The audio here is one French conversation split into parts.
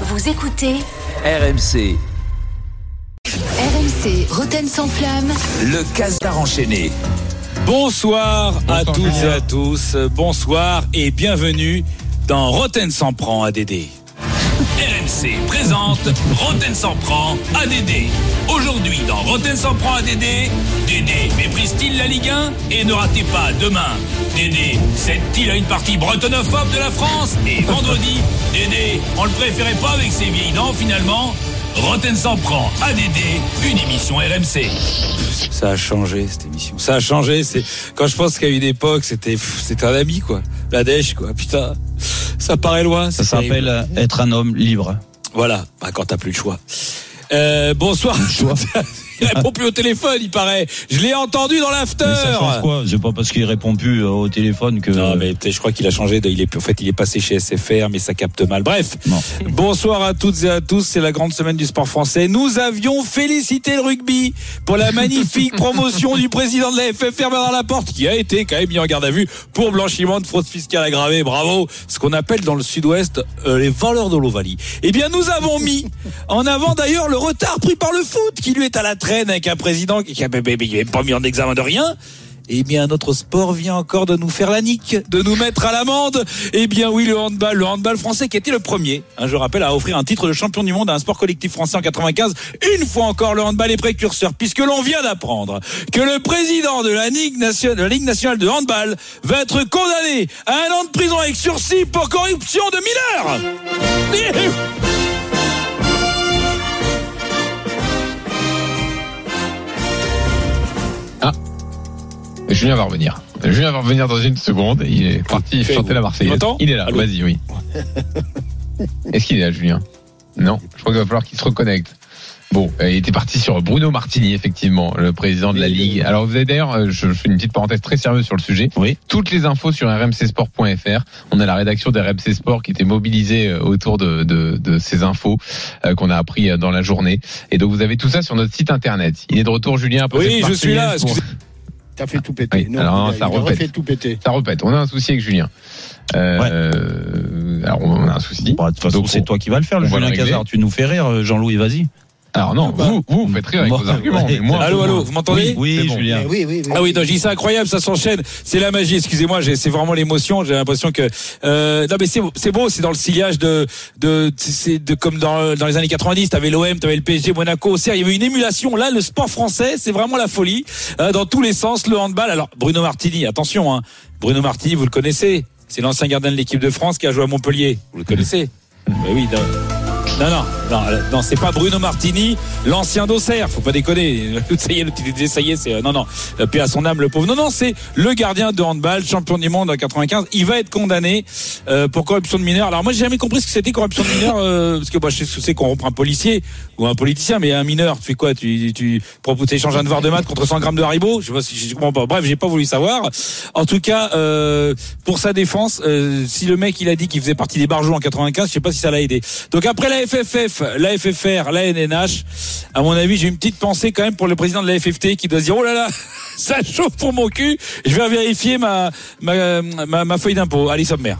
Vous écoutez RMC, RMC Roten sans flamme. le casar enchaîné. Bonsoir, à toutes et à tous. Bonsoir et bienvenue dans Roten s'en prend ADD. RMC présente Roten s'en prend ADD. Aujourd'hui dans Roten s'en prend ADD, Dédé méprise-t-il la Ligue 1 Et ne ratez pas demain, Dédé cède-t-il à une partie bretonophobe de la France Et vendredi, Dédé, on le préférait pas avec ses vieilles dents finalement Roten s'en prend ADD, une émission RMC. Ça a changé cette émission. Ça a changé. C'est quand je pense qu'à une époque c'était c'était un ami quoi. La dèche quoi. Putain, ça paraît loin. Ça s'appelle être un homme libre. Voilà. Bah, quand t'as plus le choix. Euh, bonsoir. il répond plus au téléphone, il paraît. Je l'ai entendu dans l'after. Mais ça change quoi? C'est pas parce qu'il répond plus euh, au téléphone que. Non, mais je crois qu'il a changé. De, il est, en fait, il est passé chez SFR, mais ça capte mal. Bref. Non. Bonsoir à toutes et à tous. C'est la grande semaine du sport français. Nous avions félicité le rugby pour la magnifique promotion du président de la FFR, Bernard Laporte, qui a été quand même mis en garde à vue pour blanchiment de fraude fiscale aggravée. Bravo. Ce qu'on appelle dans le sud-ouest euh, les valeurs de l'Ovalie. Eh bien, nous avons mis en avant d'ailleurs le retard pris par le foot, qui lui est à la traîne avec un président qui n'a pas mis en examen de rien. Eh bien, notre sport vient encore de nous faire la nique, de nous mettre à l'amende. Eh bien, oui, le handball, le handball français qui était le premier, hein, je rappelle, à offrir un titre de champion du monde à un sport collectif français en 95. Une fois encore, le handball est précurseur, puisque l'on vient d'apprendre que le président de la Ligue, nation- de la Ligue nationale de handball va être condamné à un an de prison avec sursis pour corruption de mineurs. Julien va revenir. Julien va revenir dans une seconde. Il est parti Fait, chanter la Marseillaise. Il est là. Vas-y, oui. Est-ce qu'il est là, Julien? Non. Je crois qu'il va falloir qu'il se reconnecte. Bon, euh, il était parti sur Bruno Martini, effectivement, le président de la Ligue. Alors, vous avez d'ailleurs, euh, je fais une petite parenthèse très sérieuse sur le sujet. Oui. Toutes les infos sur rmcsport.fr. On a la rédaction des RMC Sport qui était mobilisée euh, autour de, de, de ces infos euh, qu'on a appris dans la journée. Et donc, vous avez tout ça sur notre site internet. Il est de retour, Julien. après Oui, je suis là. Pour- T'as fait tout péter. Oui, Non, alors, il ça il repète. fait tout péter. Ça repète. On a un souci avec Julien. Euh, Alors, on a un souci. Bah, de toute façon, c'est toi qui vas le faire, le Julien. Cazard. Tu nous fais rire, euh, Jean-Louis, vas-y. Alors, non, bah, vous, vous, vous faites rire avec vos arguments. ouais. mais moi, Allô, allô, vous m'entendez Oui, bon. Julien. Oui, oui, oui. Ah oui, non, je dis c'est incroyable, ça s'enchaîne. C'est la magie. Excusez-moi, j'ai- c'est vraiment l'émotion. J'ai l'impression que euh, non mais c'est c'est beau, c'est dans le sillage de de c'est de comme dans dans les années 90. T'avais l'OM, t'avais le PSG, Monaco. Auxerre, Il y avait une émulation. Là, le sport français, c'est vraiment la folie euh, dans tous les sens. Le handball. Alors Bruno Martini, attention, hein. Bruno Martini, vous le connaissez. C'est l'ancien gardien de l'équipe de France qui a joué à Montpellier. Vous le connaissez Ben Oui. non. Non, non, non, non, c'est pas Bruno Martini, l'ancien d'Auxerre, faut pas déconner. Ça y est, ça y est, c'est, euh, non, non, euh, paix à son âme, le pauvre. Non, non, c'est le gardien de handball, champion du monde en 95. Il va être condamné euh, pour corruption de mineurs. Alors moi, j'ai jamais compris ce que c'était corruption de mineurs, euh, parce que moi, je sais ce que c'est reprend un policier ou un politicien, mais un mineur, tu fais quoi? Tu, tu proposes, échanges un devoir de maths contre 100 grammes de Haribo? Je sais pas si je comprends pas. Bref, j'ai pas voulu savoir. En tout cas, euh, pour sa défense, euh, si le mec il a dit qu'il faisait partie des barjots en 95, je sais pas si ça l'a aidé. Donc après la FFF, la FFR, la NNH, à mon avis, j'ai une petite pensée quand même pour le président de la FFT qui doit se dire oh là là, ça chauffe pour mon cul. Je vais vérifier ma ma, ma, feuille d'impôt. Allez sommaire.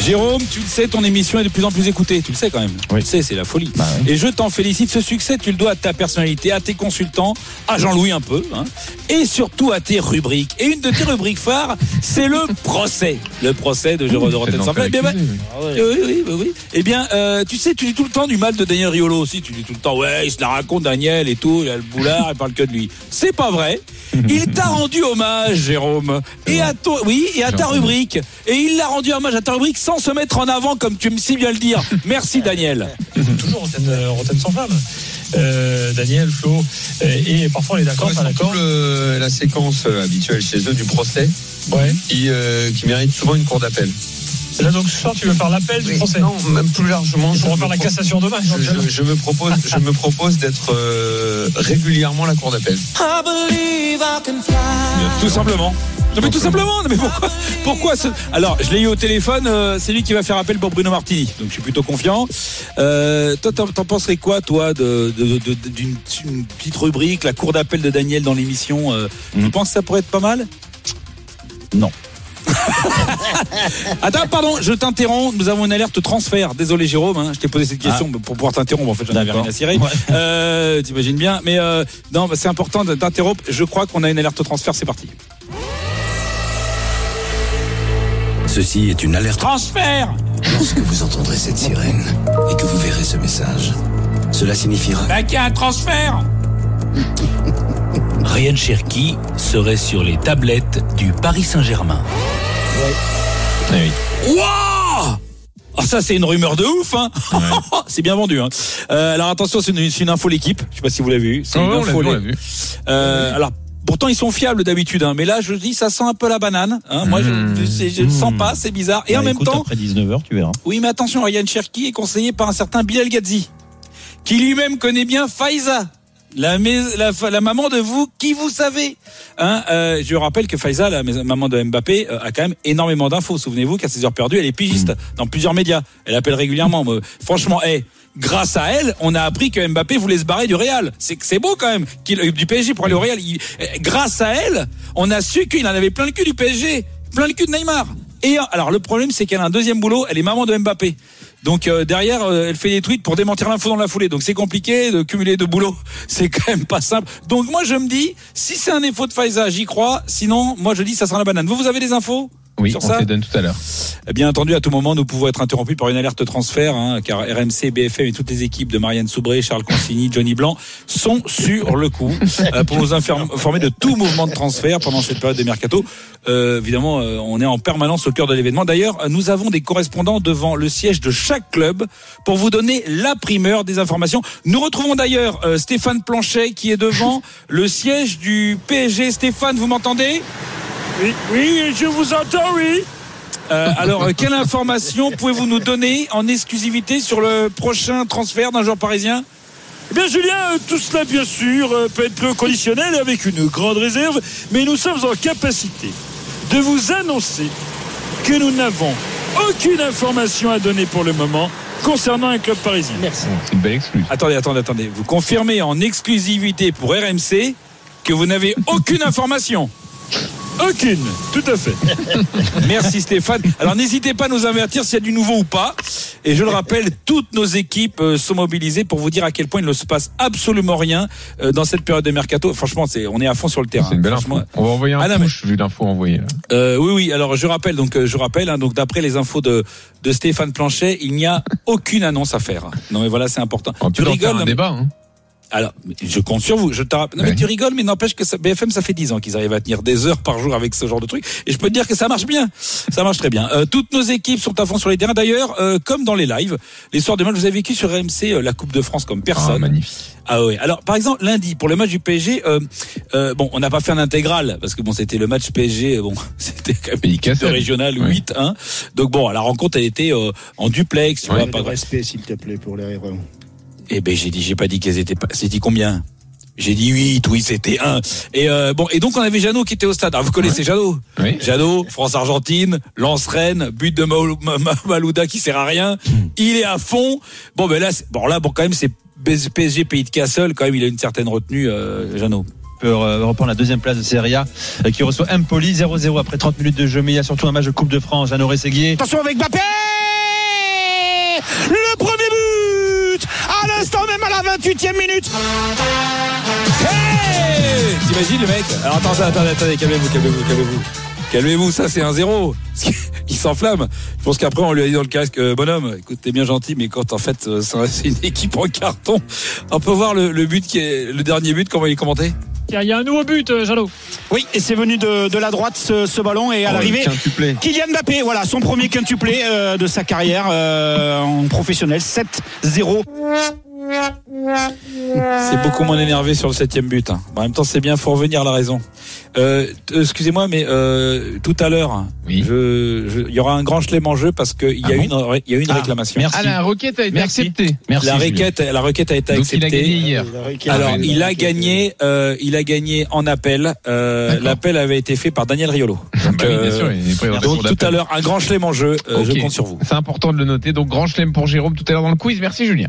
Jérôme, tu le sais, ton émission est de plus en plus écoutée. Tu le sais quand même. Tu Oui. le sais, c'est la folie. Bah oui. Et je t'en félicite. Ce succès, tu le dois à ta personnalité, à tes consultants, à Jean-Louis un peu, hein, et surtout à tes rubriques. Et une de tes rubriques phares, c'est le procès. Le procès de Jérôme de Rotten Eh bien, oui, oui, oui, oui. Eh bien, euh, tu sais, tu dis tout le temps du mal de Daniel Riolo aussi. Tu dis tout le temps, ouais, il se la raconte, Daniel et tout, il a le boulard, il parle que de lui. C'est pas vrai. Il t'a rendu hommage, Jérôme. Et à toi, oui, et à ta rubrique. Et il l'a rendu hommage à ta rubrique sans se mettre en avant, comme tu me si bien le dire. Merci, Daniel. toujours Rotten, euh, Rotten sans flamme. Euh, Daniel, Flo, euh, et parfois on est d'accord, pas d'accord. le- la séquence euh, habituelle chez eux du procès Ouais. qui, euh, qui mérite souvent une cour d'appel. Là donc ce soir tu veux faire l'appel du procès. Non, même plus largement. Je je pourrais me faire la pro- cassation demain. Je, je- je me propose, je me propose d'être euh, régulièrement la cour d'appel. Tout simplement. Non mais tout simplement, non, mais pourquoi Pourquoi ce... Alors, je l'ai eu au téléphone, euh, c'est lui qui va faire appel pour Bruno Martini, donc je suis plutôt confiant. Euh, toi, t'en, t'en penserais quoi, toi, de, de- de- d'une une petite rubrique, la cour d'appel de Daniel dans l'émission euh, Tu Mhm. penses que ça pourrait être pas mal? Non. Attends, pardon, je t'interromps. Nous avons une alerte transfert. Désolé, Jérôme. hein, je t'ai posé cette question pour pouvoir t'interrompre. En fait, j'en avais rien à cirer. Euh, T'imagines bien. Mais euh, non, bah, c'est important de t'interrompre. Je crois qu'on a une alerte transfert. C'est parti. Ceci est une alerte. Transfert Lorsque vous entendrez cette sirène et que vous verrez ce message, cela signifiera Bah, qu'il y a un transfert Ryan Cherky serait sur les tablettes du Paris Saint-Germain. Eh oui. Waouh ah ça c'est une rumeur de ouf hein. c'est bien vendu hein. Euh, alors attention c'est une, info l'équipe je sais pas si vous l'avez vu c'est Ouais, une info on vu. Euh, alors pourtant ils sont fiables d'habitude hein, mais là je dis ça sent un peu la banane hein. moi je, Mmh. je, je le sens pas c'est bizarre et en Bah, même temps Après 19h, tu verras. oui mais attention Ryan Cherky est conseillé par un certain Bilal Gadzi qui lui-même connaît bien Faiza la, mais- la, la maman de vous, qui vous savez hein, euh, Je rappelle que Faiza, la maman de Mbappé, euh, a quand même énormément d'infos. Souvenez-vous qu'à ses heures perdues, elle est pigiste dans plusieurs médias. Elle appelle régulièrement. Franchement, eh, grâce à elle, on a appris que Mbappé voulait se barrer du Real. C'est c'est beau quand même, qu'il, euh, du PSG pour aller au Real. Il- eh, grâce à elle, on a su qu'il en avait plein le cul du PSG, plein le cul de Neymar. Et alors le problème, c'est qu'elle a un deuxième boulot. Elle est maman de Mbappé. Donc euh, derrière, euh, elle fait des tweets pour démentir l'info dans la foulée. Donc c'est compliqué de cumuler deux boulots. C'est quand même pas simple. Donc moi je me dis, si c'est un défaut de Faiza, j'y crois. Sinon, moi je dis ça sera la banane. Vous, vous avez des infos? Oui, sur on ça les donne tout à l'heure. Eh Bien entendu, à tout moment, nous pouvons être interrompus par une alerte transfert, hein, car RMC, BFM et toutes les équipes de Marianne Soubré, Charles Consigny, Johnny Blanc sont sur le coup euh, pour nous inform- informer de tout mouvement de transfert pendant cette période des mercato. Euh, évidemment, euh, on est en permanence au cœur de l'événement. D'ailleurs, nous avons des correspondants devant le siège de chaque club pour vous donner la primeur des informations. Nous retrouvons d'ailleurs euh, Stéphane Planchet qui est devant le siège du PSG. Stéphane, vous m'entendez? Oui, oui, je vous entends, oui. Euh, alors, euh, quelle information pouvez-vous nous donner en exclusivité sur le prochain transfert d'un joueur parisien? Eh bien, Julien, euh, tout cela, bien sûr, peut être conditionnel et avec une grande réserve, mais nous sommes en capacité de vous annoncer que nous n'avons aucune information à donner pour le moment concernant un club parisien. Merci. C'est une belle excuse. Attendez, attendez, attendez. Vous confirmez en exclusivité pour RMC que vous n'avez aucune information? Aucune, tout à fait. Merci Stéphane. Alors n'hésitez pas à nous avertir s'il y a du nouveau ou pas. Et je le rappelle, toutes nos équipes euh, sont mobilisées pour vous dire à quel point il ne se passe absolument rien euh, dans cette période de mercato. Franchement, c'est on est à fond sur le terrain. C'est une belle info. On va envoyer un Ah, mais- vu l'info envoyée. Euh, oui, oui. Alors, je rappelle. Donc, euh, je rappelle. hein, donc, d'après les infos de de Stéphane Planchet, il n'y a aucune annonce à faire. Non, mais voilà, c'est important. On Tu peut faire rigoles un mais- débat. Hein. Alors, je compte sur vous. Je te rappelle. Non, mais Ouais. tu rigoles, mais n'empêche que ça, BFM, ça fait 10 ans qu'ils arrivent à tenir des heures par jour avec ce genre de truc. Et je peux te dire que ça marche bien. Ça marche très bien. Euh, toutes nos équipes sont à fond sur les terrains. D'ailleurs, euh, comme dans les lives, les soirs de match, vous avez vécu sur RMC euh, la Coupe de France comme Ah, personne. magnifique. Ah ouais. Alors par exemple lundi pour le match du PSG, euh, euh, bon on n'a pas fait un intégral parce que bon c'était le match PSG, bon c'était quand même une équipe de Cassel. régional Ouais. 8-1. Donc bon la rencontre elle était euh, en duplex, tu Ouais. vois. De Pas... respect, s'il te plaît, pour les héros. Eh ben j'ai dit j'ai pas dit qu'elles étaient pas. C'est dit combien? J'ai dit 8, oui, c'était 1. Et euh, bon, et donc on avait Jeannot qui était au stade. Alors, vous connaissez Jeannot? Oui. Jeannot, France-Argentine, lance-Rennes, but de Maou- Ma- Ma- Malouda qui sert à rien. Il est à fond. Bon, ben là, c'est- bon là, bon quand même, c'est PSG Pays de Cassel. Quand même, il a une certaine retenue, euh, Jeannot. peut euh, reprendre la deuxième place de Serie A euh, qui reçoit Empoli 0-0 après 30 minutes de jeu mais il y a surtout un match de Coupe de France Jeannot Rességuier Attention avec Mbappé Le premier but même à la 28e minute Hey T'imagines le mec Alors attendez, attendez, attendez, calmez-vous, calmez-vous, calmez-vous. Calmez-vous, ça c'est un zéro. Il s'enflamme. Je pense qu'après on lui a dit dans le casque, euh, bonhomme, écoute, t'es bien gentil, mais quand en fait euh, c'est une équipe en carton, on peut voir le, le but qui est le dernier but, comment il est commenté? Il y, a- il y a un nouveau but, euh, Jeannot. Oui, et c'est venu de, de la droite ce, ce ballon et à l'arrivée. quintuplé Kylian Mbappé, voilà, son premier quintuplé euh, de sa carrière euh, en professionnel, 7-0. C'est beaucoup moins énervé sur le septième but. hein. En même temps, c'est bien, faut revenir à la raison. Euh, t- Excusez-moi, mais euh, tout à l'heure, Oui. je- je- il y aura un grand chelem en jeu parce qu'il y, Ah a bon une y a eu une Ah, réclamation. merci. Ah, la requête a été Merci. acceptée. Merci La requête, la requête a été Donc il a acceptée. gagné hier. Alors, Ah, il a gagné, euh, il a gagné en appel. Euh. L'appel avait été fait par Daniel Riolo. Bah oui, euh, bien sûr, il est pris en Donc tout à l'heure, un grand chelem en jeu. Euh. Je compte sur vous. C'est important de le noter. Donc grand chelem pour Jérôme tout à l'heure dans le quiz. Merci Julien.